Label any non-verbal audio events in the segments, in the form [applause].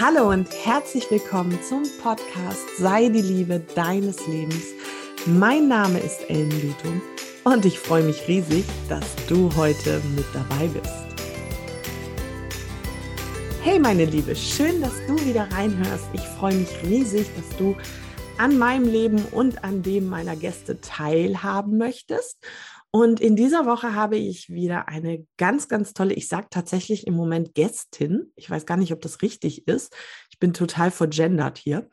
Hallo und herzlich willkommen zum Podcast Sei die Liebe deines Lebens. Mein Name ist Ellen Lutum und ich freue mich riesig, dass du heute mit dabei bist. Hey meine Liebe, schön, dass du wieder reinhörst. Ich freue mich riesig, dass du an meinem Leben und an dem meiner Gäste teilhaben möchtest. Und in dieser Woche habe ich wieder eine ganz, ganz tolle, ich sage tatsächlich im Moment Gästin. Ich weiß gar nicht, ob das richtig ist. Ich bin total vergendert hier.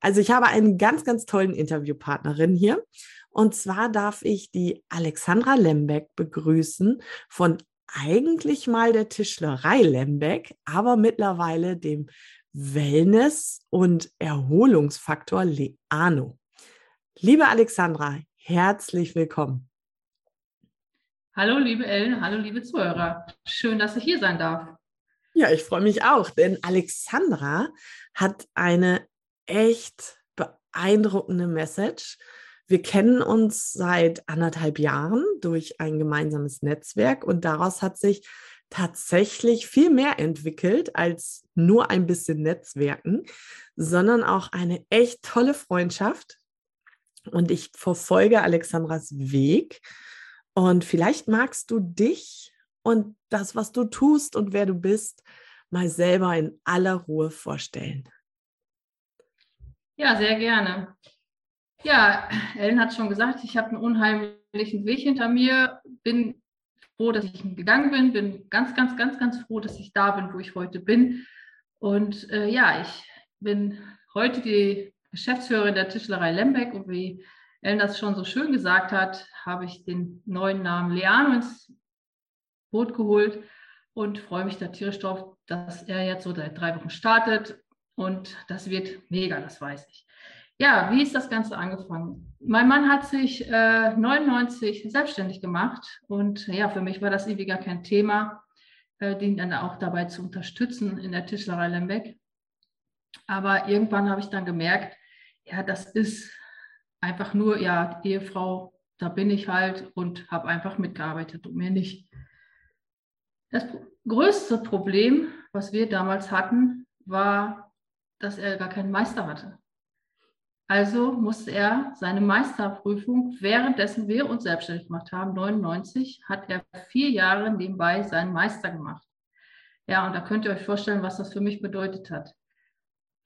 Also ich habe einen ganz, ganz tollen Interviewpartnerin hier. Und zwar darf ich die Alexandra Lembeck begrüßen von eigentlich mal der Tischlerei Lembeck, aber mittlerweile dem Wellness- und Erholungsfaktor Leano. Liebe Alexandra, herzlich willkommen. Hallo, liebe Ellen, hallo, liebe Zuhörer. Schön, dass ich hier sein darf. Ja, ich freue mich auch, denn Alexandra hat eine echt beeindruckende Message. Wir kennen uns seit anderthalb Jahren durch ein gemeinsames Netzwerk und daraus hat sich tatsächlich viel mehr entwickelt als nur ein bisschen Netzwerken, sondern auch eine echt tolle Freundschaft. Und ich verfolge Alexandras Weg und vielleicht magst du dich und das, was du tust und wer du bist, mal selber in aller Ruhe vorstellen. Ja, sehr gerne. Ja, Ellen hat schon gesagt, ich habe einen unheimlichen Weg hinter mir, bin froh, dass ich gegangen bin, bin ganz, ganz, ganz, ganz froh, dass ich da bin, wo ich heute bin. Und äh, ja, ich bin heute die Geschäftsführerin der Tischlerei Lembeck und wie Ellen das schon so schön gesagt hat, habe ich den neuen Namen Leano ins Boot geholt und freue mich da tierisch drauf, dass er jetzt so seit drei Wochen startet und das wird mega, das weiß ich. Ja, wie ist das Ganze angefangen? Mein Mann hat sich äh, 99 selbstständig gemacht und ja, für mich war das irgendwie gar kein Thema, äh, den dann auch dabei zu unterstützen in der Tischlerei Lembeck. Aber irgendwann habe ich dann gemerkt, ja, das ist einfach nur, ja, Ehefrau, da bin ich halt und habe einfach mitgearbeitet und mehr nicht. Das größte Problem, was wir damals hatten, war, dass er gar keinen Meister hatte. Also musste er seine Meisterprüfung, währenddessen wir uns selbstständig gemacht haben, 99, hat er vier Jahre nebenbei seinen Meister gemacht. Ja, und da könnt ihr euch vorstellen, was das für mich bedeutet hat.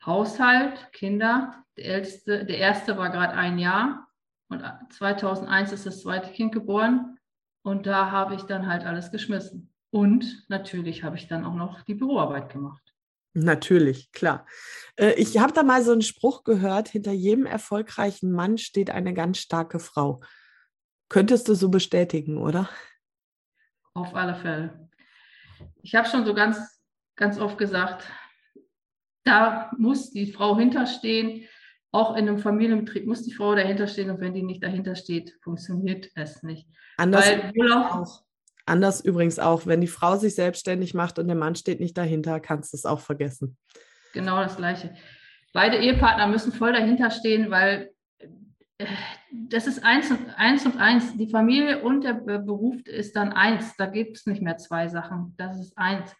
Haushalt, Kinder, der, älteste, der erste war gerade ein Jahr und 2001 ist das zweite Kind geboren und da habe ich dann halt alles geschmissen. Und natürlich habe ich dann auch noch die Büroarbeit gemacht. Natürlich, klar. Äh, ich habe da mal so einen Spruch gehört, hinter jedem erfolgreichen Mann steht eine ganz starke Frau. Könntest du so bestätigen, oder? Auf alle Fälle. Ich habe schon so ganz, ganz oft gesagt, da muss die Frau hinterstehen. Auch in einem Familienbetrieb muss die Frau dahinter stehen und wenn die nicht dahinter steht, funktioniert es nicht. Anders auch. Anders übrigens auch, wenn die Frau sich selbstständig macht und der Mann steht nicht dahinter, kannst du es auch vergessen. Genau das Gleiche. Beide Ehepartner müssen voll dahinter stehen, weil äh, das ist eins und, eins und eins. Die Familie und der Beruf ist dann eins. Da gibt es nicht mehr zwei Sachen. Das ist eins.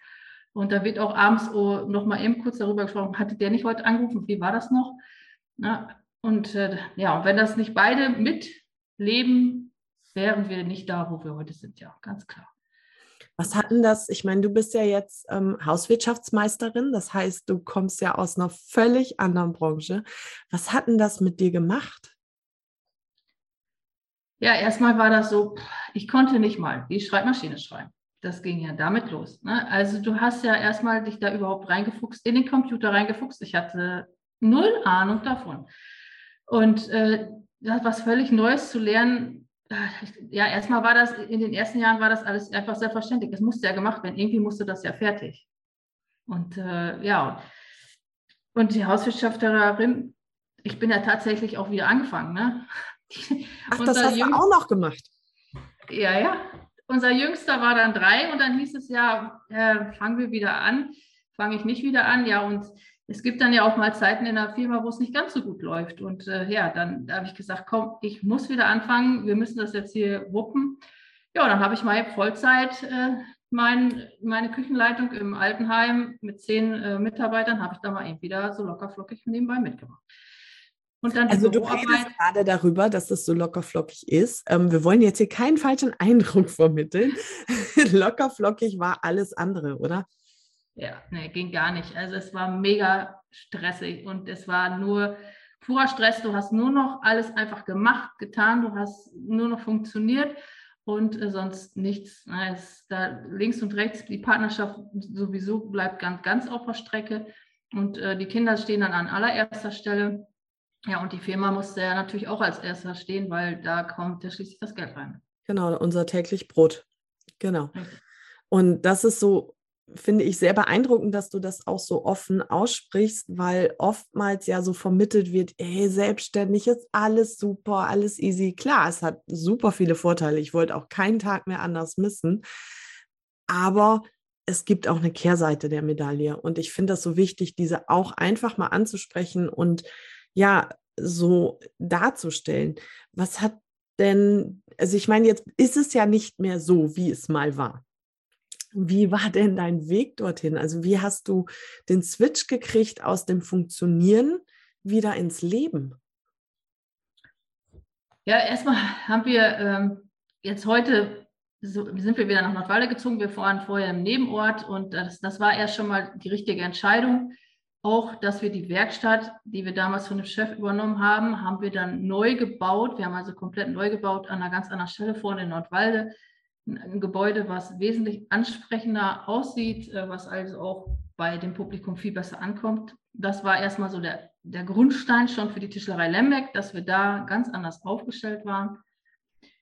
Und da wird auch abends oh, noch mal eben kurz darüber gesprochen, hatte der nicht heute angerufen, wie war das noch? Na, und äh, ja, und wenn das nicht beide mitleben, wären wir nicht da, wo wir heute sind, ja, ganz klar. Was hat denn das? Ich meine, du bist ja jetzt ähm, Hauswirtschaftsmeisterin, das heißt, du kommst ja aus einer völlig anderen Branche. Was hat denn das mit dir gemacht? Ja, erstmal war das so, ich konnte nicht mal die Schreibmaschine schreiben das ging ja damit los. Ne? Also du hast ja erstmal dich da überhaupt reingefuchst, in den Computer reingefuchst. Ich hatte null Ahnung davon. Und äh, was völlig Neues zu lernen, ja, erstmal war das, in den ersten Jahren war das alles einfach selbstverständlich. Es musste ja gemacht werden. Irgendwie musste das ja fertig. Und äh, ja, und die Hauswirtschafterin, ich bin ja tatsächlich auch wieder angefangen. Ne? Ach, [laughs] das hast du auch noch gemacht. Ja, ja, unser Jüngster war dann drei und dann hieß es ja, äh, fangen wir wieder an, fange ich nicht wieder an. Ja, und es gibt dann ja auch mal Zeiten in der Firma, wo es nicht ganz so gut läuft. Und äh, ja, dann habe ich gesagt, komm, ich muss wieder anfangen, wir müssen das jetzt hier wuppen. Ja, dann habe ich mal Vollzeit äh, mein, meine Küchenleitung im Altenheim mit zehn äh, Mitarbeitern, habe ich da mal eben wieder so lockerflockig nebenbei mitgemacht. Also du redest gerade darüber, dass das so lockerflockig ist. Ähm, wir wollen jetzt hier keinen falschen [laughs] Eindruck vermitteln. [laughs] lockerflockig war alles andere, oder? Ja, nee, ging gar nicht. Also es war mega stressig und es war nur purer Stress. Du hast nur noch alles einfach gemacht, getan, du hast nur noch funktioniert und äh, sonst nichts. Es, da links und rechts, die Partnerschaft sowieso bleibt ganz, ganz auf der Strecke und äh, die Kinder stehen dann an allererster Stelle. Ja, und die Firma musste ja natürlich auch als erster stehen, weil da kommt ja schließlich das Geld rein. Genau, unser täglich Brot. Genau. Und das ist so finde ich sehr beeindruckend, dass du das auch so offen aussprichst, weil oftmals ja so vermittelt wird, ey, selbstständig ist alles super, alles easy. Klar, es hat super viele Vorteile. Ich wollte auch keinen Tag mehr anders missen. Aber es gibt auch eine Kehrseite der Medaille. Und ich finde das so wichtig, diese auch einfach mal anzusprechen und ja, so darzustellen. Was hat denn, also ich meine, jetzt ist es ja nicht mehr so, wie es mal war. Wie war denn dein Weg dorthin? Also wie hast du den Switch gekriegt aus dem Funktionieren wieder ins Leben? Ja, erstmal haben wir ähm, jetzt heute, so, sind wir wieder nach Nordwalde gezogen. Wir waren vorher im Nebenort und das, das war erst schon mal die richtige Entscheidung. Auch, dass wir die Werkstatt, die wir damals von dem Chef übernommen haben, haben wir dann neu gebaut. Wir haben also komplett neu gebaut an einer ganz anderen Stelle vorne in Nordwalde ein Gebäude, was wesentlich ansprechender aussieht, äh, was also auch bei dem Publikum viel besser ankommt. Das war erstmal so der, der Grundstein schon für die Tischlerei Lembeck, dass wir da ganz anders aufgestellt waren.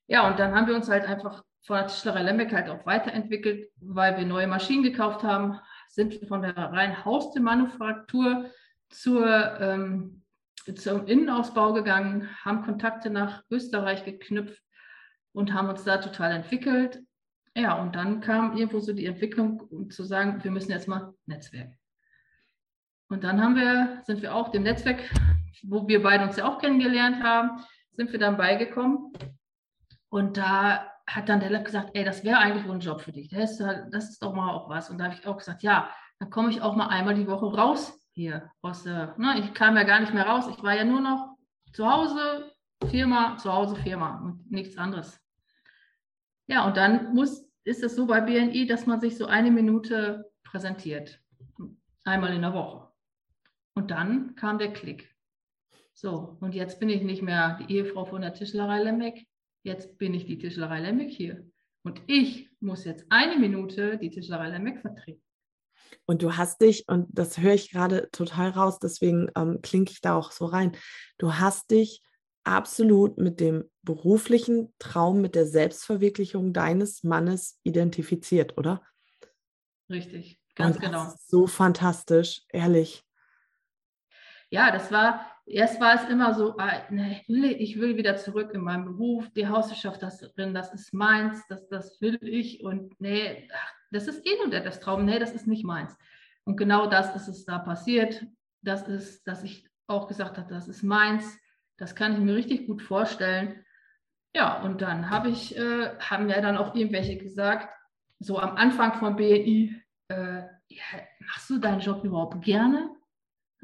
Ja, und dann haben wir uns halt einfach von der Tischlerei Lembeck halt auch weiterentwickelt, weil wir neue Maschinen gekauft haben, sind wir von der reinen Haustürmanufaktur zur, ähm, zum Innenausbau gegangen, haben Kontakte nach Österreich geknüpft, und haben uns da total entwickelt. Ja, und dann kam irgendwo so die Entwicklung, um zu sagen, wir müssen jetzt mal Netzwerk. Und dann haben wir, sind wir auch dem Netzwerk, wo wir beide uns ja auch kennengelernt haben, sind wir dann beigekommen. Und da hat dann der Lab gesagt, ey, das wäre eigentlich wohl ein Job für dich. Das ist, das ist doch mal auch was. Und da habe ich auch gesagt, ja, dann komme ich auch mal einmal die Woche raus hier aus der, ne, ich kam ja gar nicht mehr raus. Ich war ja nur noch zu Hause, Firma, zu Hause, Firma und nichts anderes. Ja, und dann muss, ist es so bei BNI, dass man sich so eine Minute präsentiert. Einmal in der Woche. Und dann kam der Klick. So, und jetzt bin ich nicht mehr die Ehefrau von der Tischlerei Lembeck. Jetzt bin ich die Tischlerei Lembeck hier. Und ich muss jetzt eine Minute die Tischlerei Lembeck vertreten. Und du hast dich, und das höre ich gerade total raus, deswegen ähm, klinke ich da auch so rein, du hast dich absolut mit dem beruflichen Traum, mit der Selbstverwirklichung deines Mannes identifiziert, oder? Richtig, ganz Und genau. so fantastisch, ehrlich. Ja, das war, erst war es immer so, ah, ich will wieder zurück in meinen Beruf, die Hauswirtschaft, das ist meins, das, das will ich und nee, das ist eh nur das Traum, nee, das ist nicht meins. Und genau das ist es da passiert. Das ist, dass ich auch gesagt habe, das ist meins das kann ich mir richtig gut vorstellen. Ja, und dann habe ich, äh, haben ja dann auch irgendwelche gesagt, so am Anfang von BNI, äh, ja, machst du deinen Job überhaupt gerne?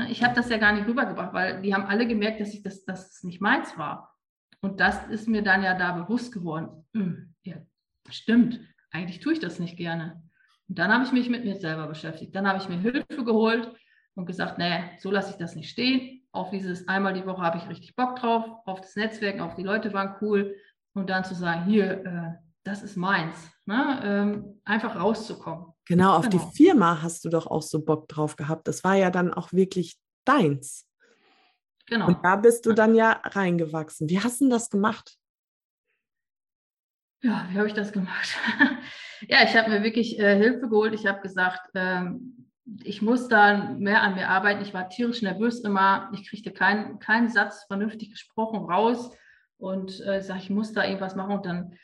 Ich habe das ja gar nicht rübergebracht, weil die haben alle gemerkt, dass ich das, dass es nicht meins war. Und das ist mir dann ja da bewusst geworden. Hm, ja, stimmt, eigentlich tue ich das nicht gerne. Und dann habe ich mich mit mir selber beschäftigt. Dann habe ich mir Hilfe geholt und gesagt, nee, so lasse ich das nicht stehen auf dieses einmal die Woche habe ich richtig Bock drauf, auf das Netzwerk, auf die Leute waren cool und dann zu sagen, hier, äh, das ist meins, ne? ähm, einfach rauszukommen. Genau, auf genau. die Firma hast du doch auch so Bock drauf gehabt. Das war ja dann auch wirklich deins. Genau. Und da bist du dann ja reingewachsen. Wie hast du das gemacht? Ja, wie habe ich das gemacht? [laughs] ja, ich habe mir wirklich äh, Hilfe geholt. Ich habe gesagt, ähm, ich muss da mehr an mir arbeiten. Ich war tierisch nervös immer. Ich kriegte keinen keinen Satz vernünftig gesprochen raus und äh, sage, ich muss da irgendwas machen. Und dann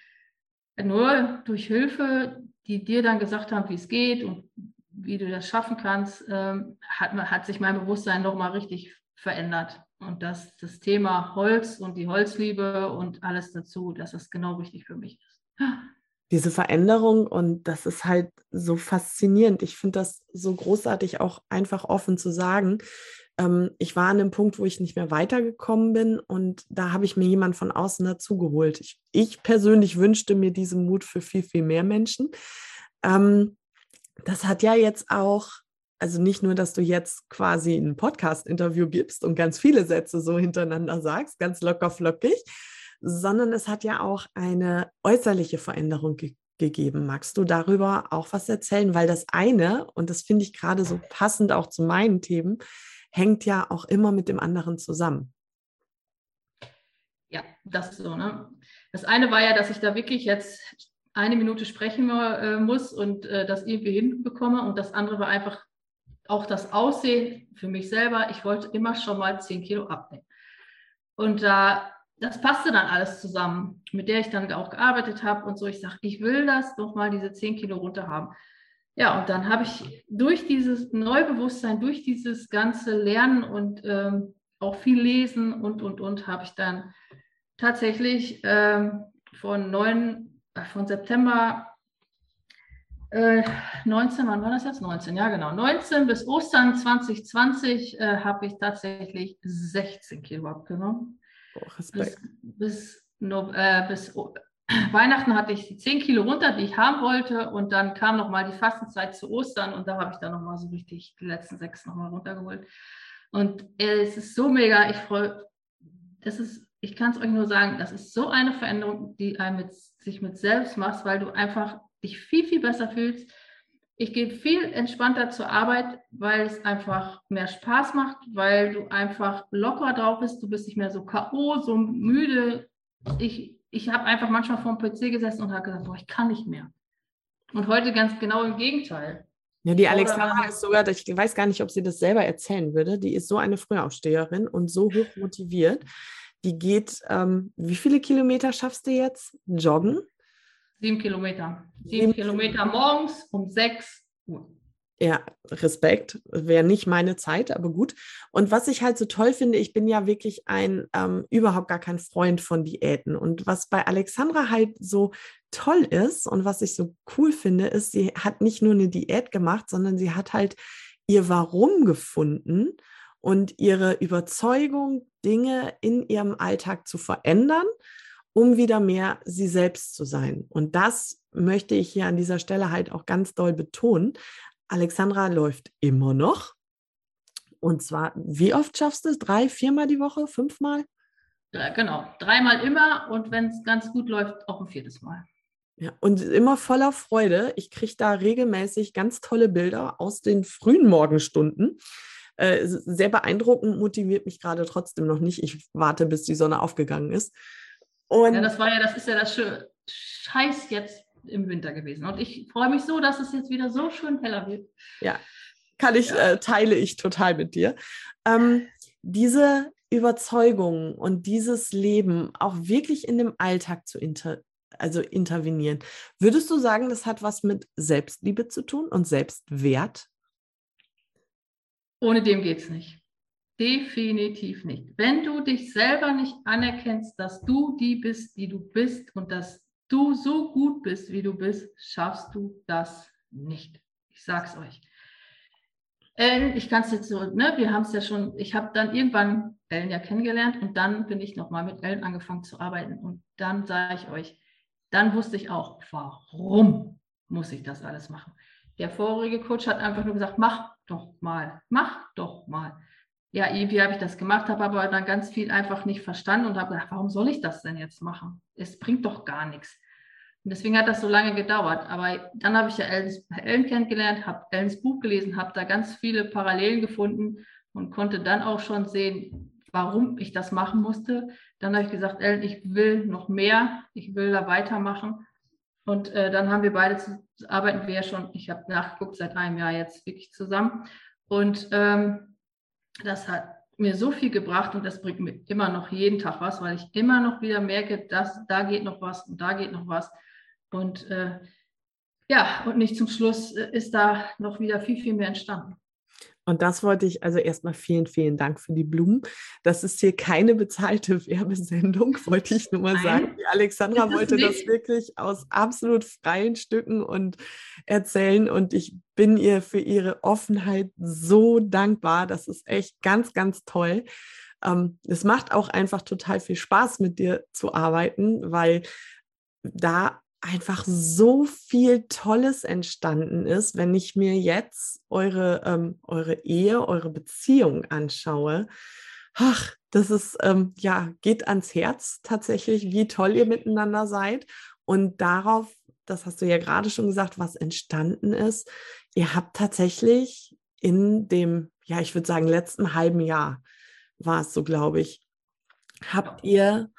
nur durch Hilfe, die dir dann gesagt haben, wie es geht und wie du das schaffen kannst, ähm, hat, hat sich mein Bewusstsein nochmal richtig verändert. Und das, das Thema Holz und die Holzliebe und alles dazu, dass das genau richtig für mich ist. diese Veränderung und das ist halt so faszinierend. Ich finde das so großartig, auch einfach offen zu sagen. Ähm, ich war an einem Punkt, wo ich nicht mehr weitergekommen bin und da habe ich mir jemand von außen dazugeholt. Ich, ich persönlich wünschte mir diesen Mut für viel, viel mehr Menschen. Ähm, das hat ja jetzt auch also nicht nur, dass du jetzt quasi ein Podcast-Interview gibst und ganz viele Sätze so hintereinander sagst, ganz locker flockig, sondern es hat ja auch eine äußerliche Veränderung ge gegeben. Magst du darüber auch was erzählen? Weil das eine, und das finde ich gerade so passend auch zu meinen Themen, hängt ja auch immer mit dem anderen zusammen. Ja, das ist so. Ne? Das eine war ja, dass ich da wirklich jetzt eine Minute sprechen äh, muss und äh, das irgendwie hinbekomme. Und das andere war einfach auch das Aussehen für mich selber. Ich wollte immer schon mal 10 Kilo abnehmen. Und da das passte dann alles zusammen, mit der ich dann auch gearbeitet habe und so. Ich sage, ich will das nochmal diese 10 Kilo runter haben. Ja, und dann habe ich durch dieses Neubewusstsein, durch dieses ganze Lernen und ähm, auch viel Lesen und, und, und, habe ich dann tatsächlich ähm, von, 9, äh, von September äh, 19, wann war das jetzt? 19, ja genau. 19 bis Ostern 2020 äh, habe ich tatsächlich 16 Kilo abgenommen. Oh, Respekt. Bis, bis, äh, bis Weihnachten hatte ich die 10 Kilo runter, die ich haben wollte. Und dann kam nochmal die Fastenzeit zu Ostern und da habe ich dann nochmal so richtig die letzten sechs nochmal runtergeholt. Und äh, es ist so mega, ich freue, das ist, ich kann es euch nur sagen, das ist so eine Veränderung, die einem mit, sich mit selbst macht, weil du einfach dich viel, viel besser fühlst. Ich gehe viel entspannter zur Arbeit, weil es einfach mehr Spaß macht, weil du einfach locker drauf bist. Du bist nicht mehr so K.O., so müde. Ich, ich habe einfach manchmal vor dem PC gesessen und habe gesagt, boah, ich kann nicht mehr. Und heute ganz genau im Gegenteil. Ja, die Alexandra ist sogar, ich weiß gar nicht, ob sie das selber erzählen würde. Die ist so eine Frühaufsteherin und so hoch motiviert. Die geht, ähm, wie viele Kilometer schaffst du jetzt? Joggen? Sieben Kilometer. Sieben, Sieben Kilometer morgens um sechs Uhr. Ja, Respekt. Wäre nicht meine Zeit, aber gut. Und was ich halt so toll finde, ich bin ja wirklich ein ähm, überhaupt gar kein Freund von Diäten. Und was bei Alexandra halt so toll ist und was ich so cool finde, ist, sie hat nicht nur eine Diät gemacht, sondern sie hat halt ihr Warum gefunden und ihre Überzeugung, Dinge in ihrem Alltag zu verändern um wieder mehr sie selbst zu sein. Und das möchte ich hier an dieser Stelle halt auch ganz doll betonen. Alexandra läuft immer noch. Und zwar, wie oft schaffst du es? Drei, viermal die Woche? Fünfmal? Ja, genau, dreimal immer und wenn es ganz gut läuft, auch ein viertes Mal. Ja, und immer voller Freude. Ich kriege da regelmäßig ganz tolle Bilder aus den frühen Morgenstunden. Äh, sehr beeindruckend, motiviert mich gerade trotzdem noch nicht. Ich warte, bis die Sonne aufgegangen ist. Und ja, das war ja, das ist ja das Scheiß jetzt im Winter gewesen. Und ich freue mich so, dass es jetzt wieder so schön heller wird. Ja, kann ich, ja. äh, teile ich total mit dir. Ähm, diese Überzeugung und dieses Leben auch wirklich in dem Alltag zu inter also intervenieren. Würdest du sagen, das hat was mit Selbstliebe zu tun und Selbstwert? Ohne dem geht es nicht. Definitiv nicht. Wenn du dich selber nicht anerkennst, dass du die bist, die du bist und dass du so gut bist, wie du bist, schaffst du das nicht. Ich sag's euch. Ellen, ich kann es jetzt so, ne, wir haben es ja schon, ich habe dann irgendwann Ellen ja kennengelernt und dann bin ich nochmal mit Ellen angefangen zu arbeiten und dann sage ich euch, dann wusste ich auch, warum muss ich das alles machen. Der vorige Coach hat einfach nur gesagt, mach doch mal, mach doch mal ja, irgendwie habe ich das gemacht, habe aber dann ganz viel einfach nicht verstanden und habe gedacht, warum soll ich das denn jetzt machen? Es bringt doch gar nichts. Und deswegen hat das so lange gedauert. Aber dann habe ich ja Ellens, Ellen kennengelernt, habe Ellens Buch gelesen, habe da ganz viele Parallelen gefunden und konnte dann auch schon sehen, warum ich das machen musste. Dann habe ich gesagt, Ellen, ich will noch mehr, ich will da weitermachen. Und äh, dann haben wir beide arbeiten wir ja schon, ich habe nachgeguckt, seit einem Jahr jetzt wirklich zusammen. Und ähm, das hat mir so viel gebracht und das bringt mir immer noch jeden Tag was, weil ich immer noch wieder merke, dass da geht noch was und da geht noch was. Und äh, ja, und nicht zum Schluss äh, ist da noch wieder viel, viel mehr entstanden. Und das wollte ich, also erstmal vielen, vielen Dank für die Blumen. Das ist hier keine bezahlte [laughs] Werbesendung, wollte ich nur mal Nein, sagen. Die Alexandra wollte nicht. das wirklich aus absolut freien Stücken und erzählen. Und ich bin ihr für ihre Offenheit so dankbar. Das ist echt ganz, ganz toll. Ähm, es macht auch einfach total viel Spaß, mit dir zu arbeiten, weil da einfach so viel Tolles entstanden ist, wenn ich mir jetzt eure, ähm, eure Ehe, eure Beziehung anschaue. Ach, das ist, ähm, ja, geht ans Herz tatsächlich, wie toll ihr miteinander seid. Und darauf, das hast du ja gerade schon gesagt, was entstanden ist. Ihr habt tatsächlich in dem, ja, ich würde sagen, letzten halben Jahr war es so, glaube ich, habt ihr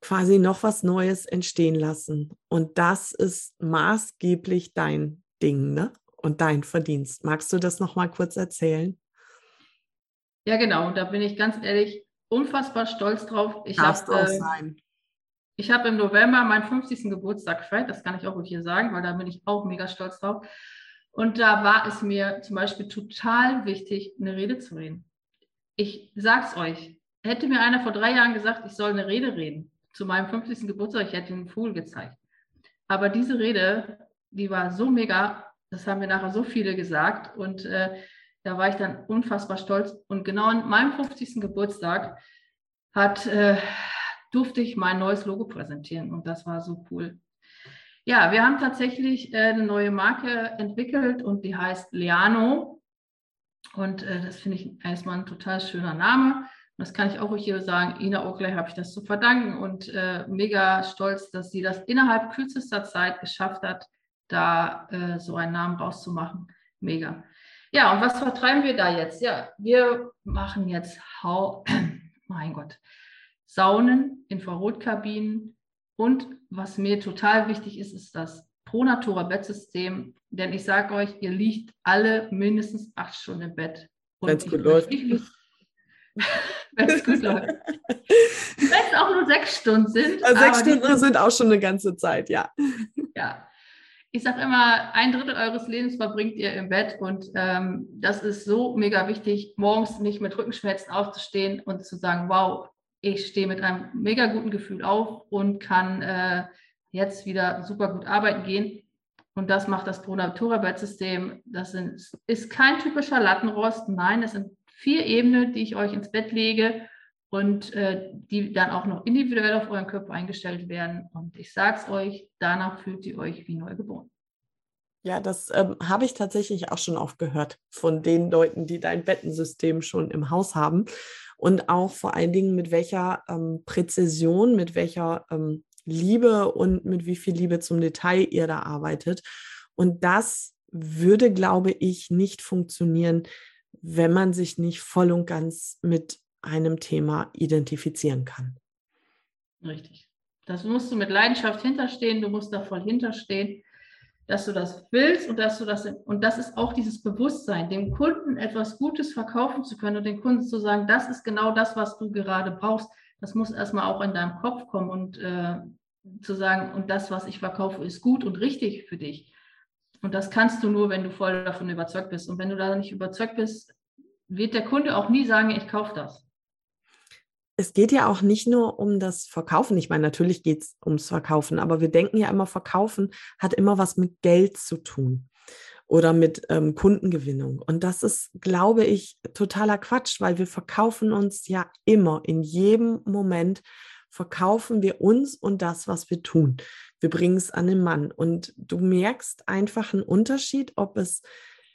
quasi noch was Neues entstehen lassen. Und das ist maßgeblich dein Ding, ne? Und dein Verdienst. Magst du das noch mal kurz erzählen? Ja, genau. Und da bin ich ganz ehrlich unfassbar stolz drauf. Ich habe äh, ich habe im November meinen 50. Geburtstag gefeiert. Das kann ich auch hier sagen, weil da bin ich auch mega stolz drauf. Und da war es mir zum Beispiel total wichtig, eine Rede zu reden. Ich sag's euch. Hätte mir einer vor drei Jahren gesagt, ich soll eine Rede reden, zu meinem 50. Geburtstag, ich hätte einen Vogel gezeigt. Aber diese Rede, die war so mega, das haben mir nachher so viele gesagt und äh, da war ich dann unfassbar stolz. Und genau an meinem 50. Geburtstag hat, äh, durfte ich mein neues Logo präsentieren und das war so cool. Ja, wir haben tatsächlich äh, eine neue Marke entwickelt und die heißt Leano. Und äh, das finde ich erstmal ein total schöner Name das kann ich auch hier sagen, Ina Oakley habe ich das zu verdanken und äh, mega stolz, dass sie das innerhalb kürzester Zeit geschafft hat, da äh, so einen Namen rauszumachen. Mega. Ja, und was vertreiben wir da jetzt? Ja, wir machen jetzt, Hau [clears throat] mein Gott, Saunen, Infrarotkabinen und was mir total wichtig ist, ist das Pronatura Bettsystem, denn ich sage euch, ihr liegt alle mindestens acht Stunden im Bett. Wenn es gut läuft. [laughs] wenn es gut läuft. Wenn es auch nur sechs Stunden sind. Also sechs Stunden sind auch schon eine ganze Zeit, ja. Ja. Ich sage immer, ein Drittel eures Lebens verbringt ihr im Bett und ähm, das ist so mega wichtig, morgens nicht mit Rückenschmerzen aufzustehen und zu sagen, wow, ich stehe mit einem mega guten Gefühl auf und kann äh, jetzt wieder super gut arbeiten gehen. Und das macht das Pronatura-Bettsystem. Das sind, ist kein typischer Lattenrost. Nein, es sind vier Ebenen, die ich euch ins Bett lege und äh, die dann auch noch individuell auf euren Körper eingestellt werden. Und ich sage es euch, danach fühlt ihr euch wie neugeboren. Ja, das ähm, habe ich tatsächlich auch schon oft gehört von den Leuten, die dein Bettensystem schon im Haus haben. Und auch vor allen Dingen mit welcher ähm, Präzision, mit welcher ähm, Liebe und mit wie viel Liebe zum Detail ihr da arbeitet. Und das würde, glaube ich, nicht funktionieren, wenn man sich nicht voll und ganz mit einem Thema identifizieren kann. Richtig. Das musst du mit Leidenschaft hinterstehen, du musst da voll hinterstehen, dass du das willst und dass du das und das ist auch dieses Bewusstsein, dem Kunden etwas Gutes verkaufen zu können und den Kunden zu sagen, das ist genau das, was du gerade brauchst. Das muss erstmal auch in deinem Kopf kommen und äh, zu sagen, und das, was ich verkaufe, ist gut und richtig für dich. Und das kannst du nur, wenn du voll davon überzeugt bist. Und wenn du da nicht überzeugt bist, wird der Kunde auch nie sagen, ich kaufe das. Es geht ja auch nicht nur um das Verkaufen. Ich meine, natürlich geht es ums Verkaufen, aber wir denken ja immer, Verkaufen hat immer was mit Geld zu tun oder mit ähm, Kundengewinnung. Und das ist, glaube ich, totaler Quatsch, weil wir verkaufen uns ja immer, in jedem Moment verkaufen wir uns und das, was wir tun wir bringen es an den Mann. Und du merkst einfach einen Unterschied, ob es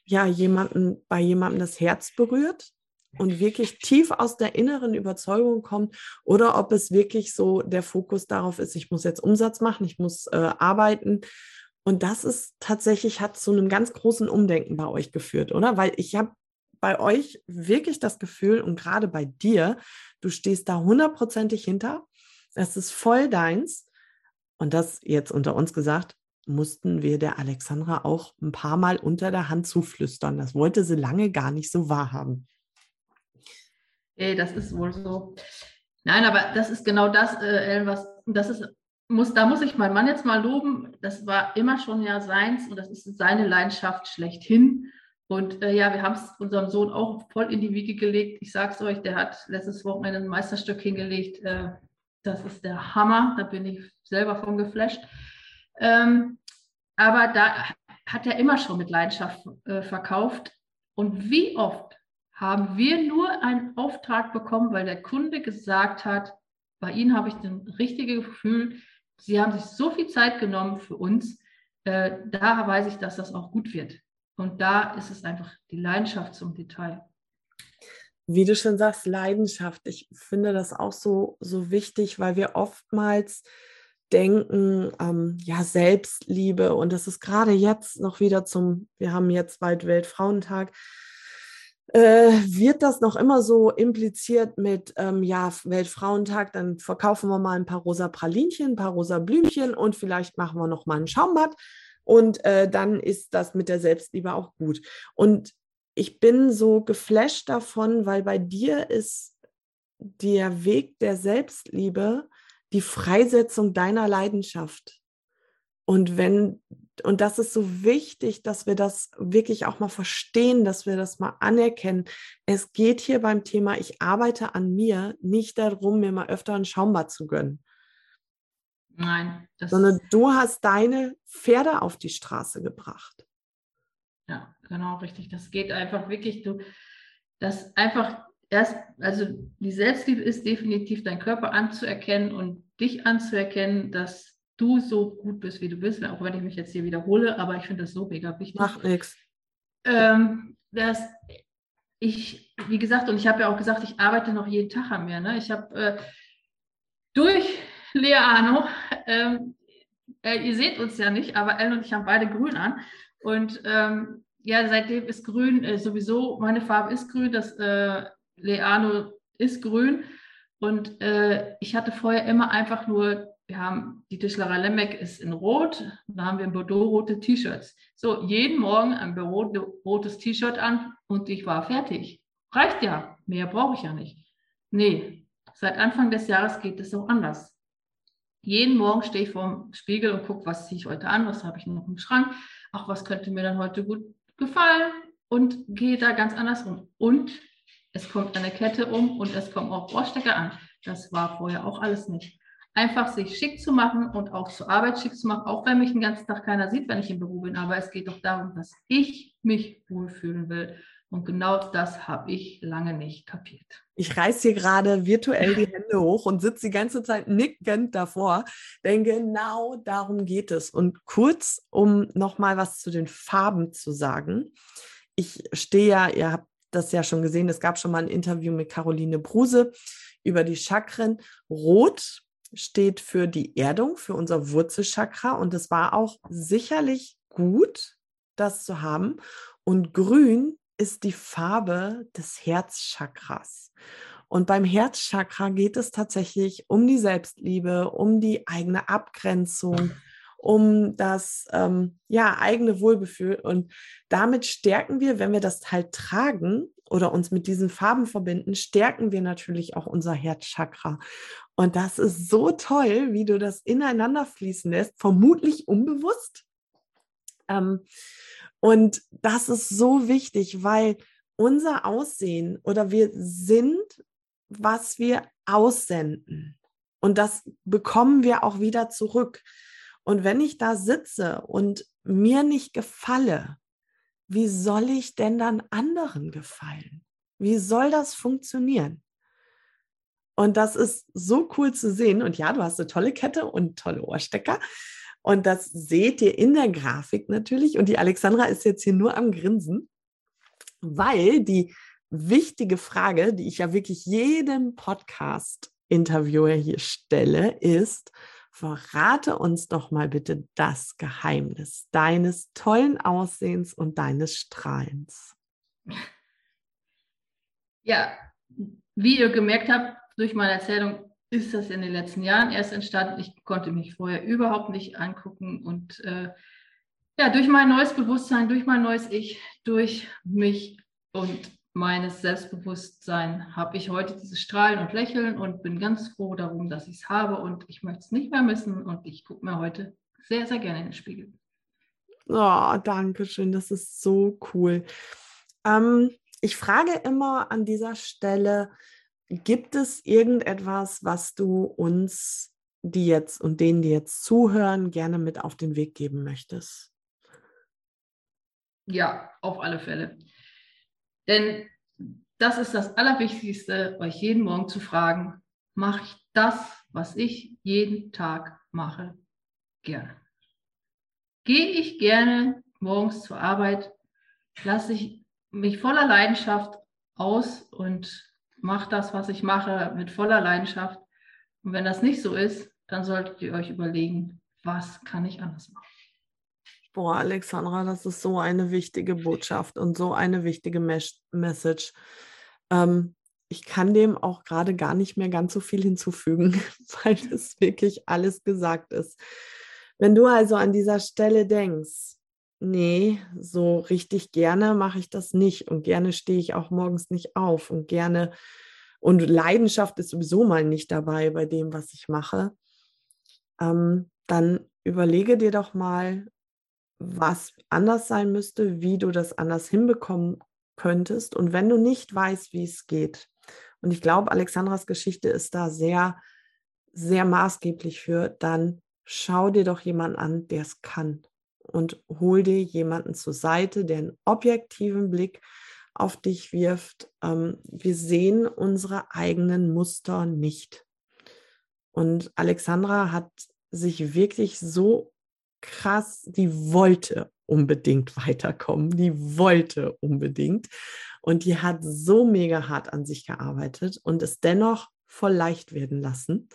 ja jemanden bei jemandem das Herz berührt und wirklich [laughs] tief aus der inneren Überzeugung kommt oder ob es wirklich so der Fokus darauf ist, ich muss jetzt Umsatz machen, ich muss äh, arbeiten. Und das ist tatsächlich, hat zu einem ganz großen Umdenken bei euch geführt, oder? Weil ich habe bei euch wirklich das Gefühl und gerade bei dir, du stehst da hundertprozentig hinter. Es ist voll deins. Und das jetzt unter uns gesagt, mussten wir der Alexandra auch ein paar Mal unter der Hand zuflüstern. Das wollte sie lange gar nicht so wahrhaben. Ey, das ist wohl so. Nein, aber das ist genau das, äh, was das ist, muss, da muss ich meinen Mann jetzt mal loben. Das war immer schon ja seins und das ist seine Leidenschaft schlechthin. Und äh, ja, wir haben es unserem Sohn auch voll in die Wiege gelegt. Ich sage es euch, der hat letztes Wochenende ein Meisterstück hingelegt. Äh, das ist der Hammer. Da bin ich selber von geflasht. Ähm, aber da hat er immer schon mit Leidenschaft äh, verkauft. Und wie oft haben wir nur einen Auftrag bekommen, weil der Kunde gesagt hat, bei Ihnen habe ich das richtige Gefühl, Sie haben sich so viel Zeit genommen für uns. Äh, da weiß ich, dass das auch gut wird. Und da ist es einfach die Leidenschaft zum Detail. Wie du schon sagst, Leidenschaft. Ich finde das auch so, so wichtig, weil wir oftmals denken, ähm, ja, Selbstliebe. Und das ist gerade jetzt noch wieder zum, wir haben jetzt bald Weltfrauentag, äh, wird das noch immer so impliziert mit, ähm, ja, Weltfrauentag, dann verkaufen wir mal ein paar rosa Pralinchen, ein paar rosa Blümchen und vielleicht machen wir noch mal ein Schaumbad und äh, dann ist das mit der Selbstliebe auch gut. Und ich bin so geflasht davon, weil bei dir ist der Weg der Selbstliebe die Freisetzung deiner Leidenschaft. Und wenn, und das ist so wichtig, dass wir das wirklich auch mal verstehen, dass wir das mal anerkennen. Es geht hier beim Thema, ich arbeite an mir, nicht darum, mir mal öfter ein Schaumbad zu gönnen. Nein. sondern du hast deine Pferde auf die Straße gebracht. Ja, genau, richtig. Das geht einfach wirklich, du, das einfach erst, also die Selbstliebe ist definitiv dein Körper anzuerkennen und dich anzuerkennen, dass du so gut bist, wie du bist, auch wenn ich mich jetzt hier wiederhole, aber ich finde das so mega wichtig. Macht nichts. Ähm, dass ich, wie gesagt, und ich habe ja auch gesagt, ich arbeite noch jeden Tag an mir. Ne? Ich habe äh, durch Lea Arno, ähm, äh, ihr seht uns ja nicht, aber Ellen und ich haben beide grün an. Und ähm, ja, seitdem ist grün äh, sowieso, meine Farbe ist grün, das äh, Leano ist grün. Und äh, ich hatte vorher immer einfach nur wir haben die Tischlerei Lembeck ist in Rot, da haben wir in Bordeaux rote T-Shirts. So, jeden Morgen ein rotes T-Shirt an und ich war fertig. Reicht ja, mehr brauche ich ja nicht. Nee, seit Anfang des Jahres geht es auch anders. Jeden Morgen stehe ich vor dem Spiegel und gucke, was ziehe ich heute an, was habe ich noch im Schrank, ach, was könnte mir dann heute gut gefallen und gehe da ganz anders um. Und es kommt eine Kette um und es kommen auch Ohrstecker an. Das war vorher auch alles nicht einfach sich schick zu machen und auch zur Arbeit schick zu machen, auch wenn mich den ganzen Tag keiner sieht, wenn ich im Büro bin. Aber es geht doch darum, dass ich mich wohlfühlen will. Und genau das habe ich lange nicht kapiert. Ich reiße hier gerade virtuell die [laughs] Hände hoch und sitze die ganze Zeit nickend davor, denn genau darum geht es. Und kurz, um nochmal was zu den Farben zu sagen. Ich stehe ja, ihr habt das ja schon gesehen, es gab schon mal ein Interview mit Caroline Bruse über die Chakren. Rot steht für die Erdung, für unser Wurzelchakra. Und es war auch sicherlich gut, das zu haben. Und grün ist die Farbe des Herzchakras. Und beim Herzchakra geht es tatsächlich um die Selbstliebe, um die eigene Abgrenzung, um das ähm, ja, eigene Wohlbefühl. Und damit stärken wir, wenn wir das halt tragen oder uns mit diesen Farben verbinden, stärken wir natürlich auch unser Herzchakra. Und das ist so toll, wie du das ineinander fließen lässt, vermutlich unbewusst. Ähm, und das ist so wichtig, weil unser Aussehen oder wir sind, was wir aussenden. Und das bekommen wir auch wieder zurück. Und wenn ich da sitze und mir nicht gefalle, wie soll ich denn dann anderen gefallen? Wie soll das funktionieren? Und das ist so cool zu sehen. Und ja, du hast eine tolle Kette und tolle Ohrstecker. Und das seht ihr in der Grafik natürlich. Und die Alexandra ist jetzt hier nur am Grinsen, weil die wichtige Frage, die ich ja wirklich jedem Podcast-Interviewer hier stelle, ist, verrate uns doch mal bitte das Geheimnis deines tollen Aussehens und deines Strahlens. Ja, wie ihr gemerkt habt, durch meine Erzählung ist das in den letzten Jahren erst entstanden. Ich konnte mich vorher überhaupt nicht angucken und äh, ja, durch mein neues Bewusstsein, durch mein neues Ich, durch mich und meines Selbstbewusstseins habe ich heute dieses Strahlen und Lächeln und bin ganz froh darum, dass ich es habe und ich möchte es nicht mehr missen und ich gucke mir heute sehr, sehr gerne in den Spiegel. Oh, danke schön. Das ist so cool. Ähm, ich frage immer an dieser Stelle, gibt es irgendetwas, was du uns, die jetzt und denen, die jetzt zuhören, gerne mit auf den Weg geben möchtest? Ja, auf alle Fälle. Denn das ist das Allerwichtigste, euch jeden Morgen zu fragen, mache ich das, was ich jeden Tag mache, gerne? Gehe ich gerne morgens zur Arbeit, lasse ich mich voller Leidenschaft aus und mache das, was ich mache, mit voller Leidenschaft. Und wenn das nicht so ist, dann solltet ihr euch überlegen, was kann ich anders machen. Boah, Alexandra, das ist so eine wichtige Botschaft und so eine wichtige Mes Message. Ähm, ich kann dem auch gerade gar nicht mehr ganz so viel hinzufügen, [laughs] weil das wirklich alles gesagt ist. Wenn du also an dieser Stelle denkst, nee, so richtig gerne mache ich das nicht und gerne stehe ich auch morgens nicht auf und gerne und Leidenschaft ist sowieso mal nicht dabei bei dem, was ich mache, ähm, dann überlege dir doch mal, was anders sein müsste, wie du das anders hinbekommen könntest. Und wenn du nicht weißt, wie es geht, und ich glaube, Alexandras Geschichte ist da sehr, sehr maßgeblich für, dann schau dir doch jemanden an, der es kann. Und hol dir jemanden zur Seite, der einen objektiven Blick auf dich wirft. Ähm, wir sehen unsere eigenen Muster nicht. Und Alexandra hat sich wirklich so krass, die wollte unbedingt [laughs] weiterkommen, die wollte unbedingt. Und die hat so mega hart an sich gearbeitet und es dennoch voll leicht werden lassen.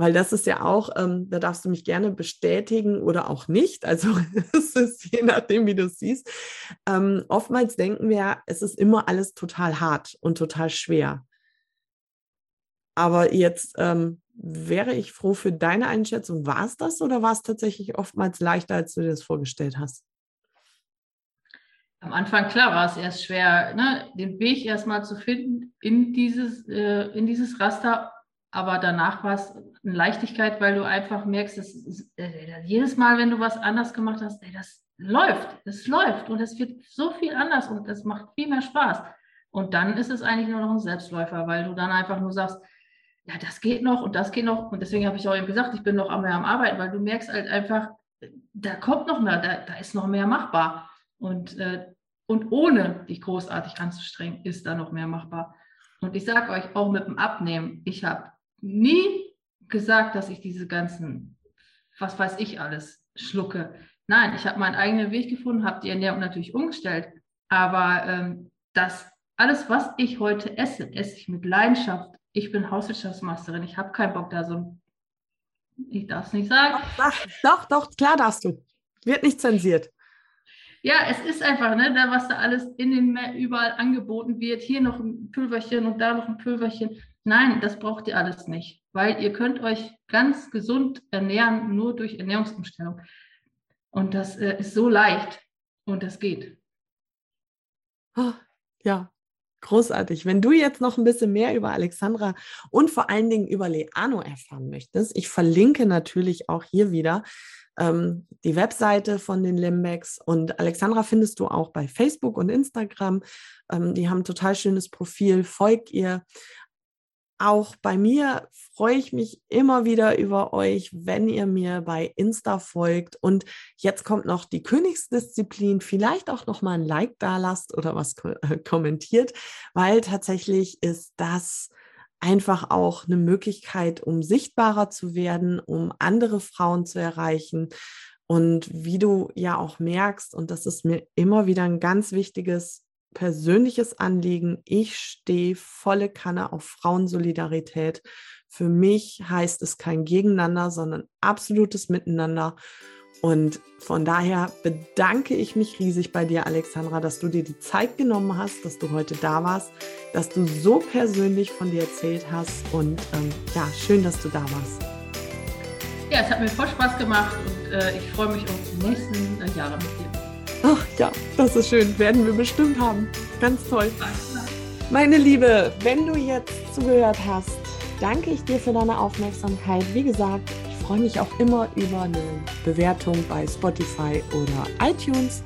Weil das ist ja auch, ähm, da darfst du mich gerne bestätigen oder auch nicht. Also [laughs] es ist je nachdem, wie du es siehst. Ähm, oftmals denken wir, es ist immer alles total hart und total schwer. Aber jetzt ähm, wäre ich froh für deine Einschätzung. War es das oder war es tatsächlich oftmals leichter, als du dir das vorgestellt hast? Am Anfang, klar, war es erst schwer, ne, den Weg erstmal zu finden in dieses, äh, in dieses Raster. Aber danach war es eine Leichtigkeit, weil du einfach merkst, dass, äh, jedes Mal, wenn du was anders gemacht hast, ey, das läuft, das läuft und es wird so viel anders und es macht viel mehr Spaß. Und dann ist es eigentlich nur noch ein Selbstläufer, weil du dann einfach nur sagst, ja, das geht noch und das geht noch. Und deswegen habe ich auch eben gesagt, ich bin noch einmal am Arbeiten, weil du merkst halt einfach, da kommt noch mehr, da, da ist noch mehr machbar. Und, äh, und ohne dich großartig anzustrengen, ist da noch mehr machbar. Und ich sage euch auch mit dem Abnehmen, ich habe nie gesagt, dass ich diese ganzen, was weiß ich alles, schlucke. Nein, ich habe meinen eigenen Weg gefunden, habe die Ernährung natürlich umgestellt. Aber ähm, das alles, was ich heute esse, esse ich mit Leidenschaft, ich bin Hauswirtschaftsmeisterin, ich habe keinen Bock da so. Ich darf es nicht sagen. Doch, doch, doch, klar darfst du. Wird nicht zensiert. Ja, es ist einfach, ne, da, was da alles in den überall angeboten wird. Hier noch ein Pülverchen und da noch ein Pülverchen. Nein, das braucht ihr alles nicht, weil ihr könnt euch ganz gesund ernähren, nur durch Ernährungsumstellung. Und das äh, ist so leicht und das geht. Oh, ja, Großartig. Wenn du jetzt noch ein bisschen mehr über Alexandra und vor allen Dingen über Leano erfahren möchtest, ich verlinke natürlich auch hier wieder ähm, die Webseite von den Limbecks und Alexandra findest du auch bei Facebook und Instagram. Ähm, die haben ein total schönes Profil. Folgt ihr. Auch bei mir freue ich mich immer wieder über euch, wenn ihr mir bei Insta folgt. Und jetzt kommt noch die Königsdisziplin. Vielleicht auch noch mal ein Like da lasst oder was äh, kommentiert, weil tatsächlich ist das einfach auch eine Möglichkeit, um sichtbarer zu werden, um andere Frauen zu erreichen. Und wie du ja auch merkst, und das ist mir immer wieder ein ganz wichtiges persönliches Anliegen. Ich stehe volle Kanne auf Frauensolidarität. Für mich heißt es kein Gegeneinander, sondern absolutes Miteinander. Und von daher bedanke ich mich riesig bei dir, Alexandra, dass du dir die Zeit genommen hast, dass du heute da warst, dass du so persönlich von dir erzählt hast. Und ähm, ja, schön, dass du da warst. Ja, es hat mir voll Spaß gemacht und äh, ich freue mich auf die nächsten äh, Jahre mit dir. Ach ja, das ist schön. Werden wir bestimmt haben. Ganz toll. Meine Liebe, wenn du jetzt zugehört hast, danke ich dir für deine Aufmerksamkeit. Wie gesagt, ich freue mich auch immer über eine Bewertung bei Spotify oder iTunes.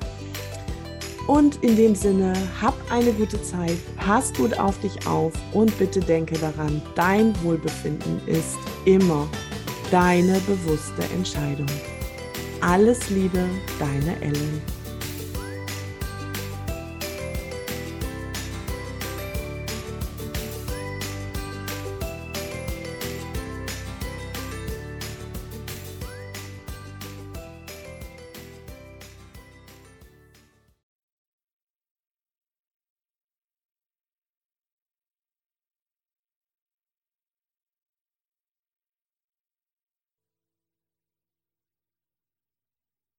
Und in dem Sinne, hab eine gute Zeit, pass gut auf dich auf und bitte denke daran, dein Wohlbefinden ist immer deine bewusste Entscheidung. Alles Liebe, deine Ellen.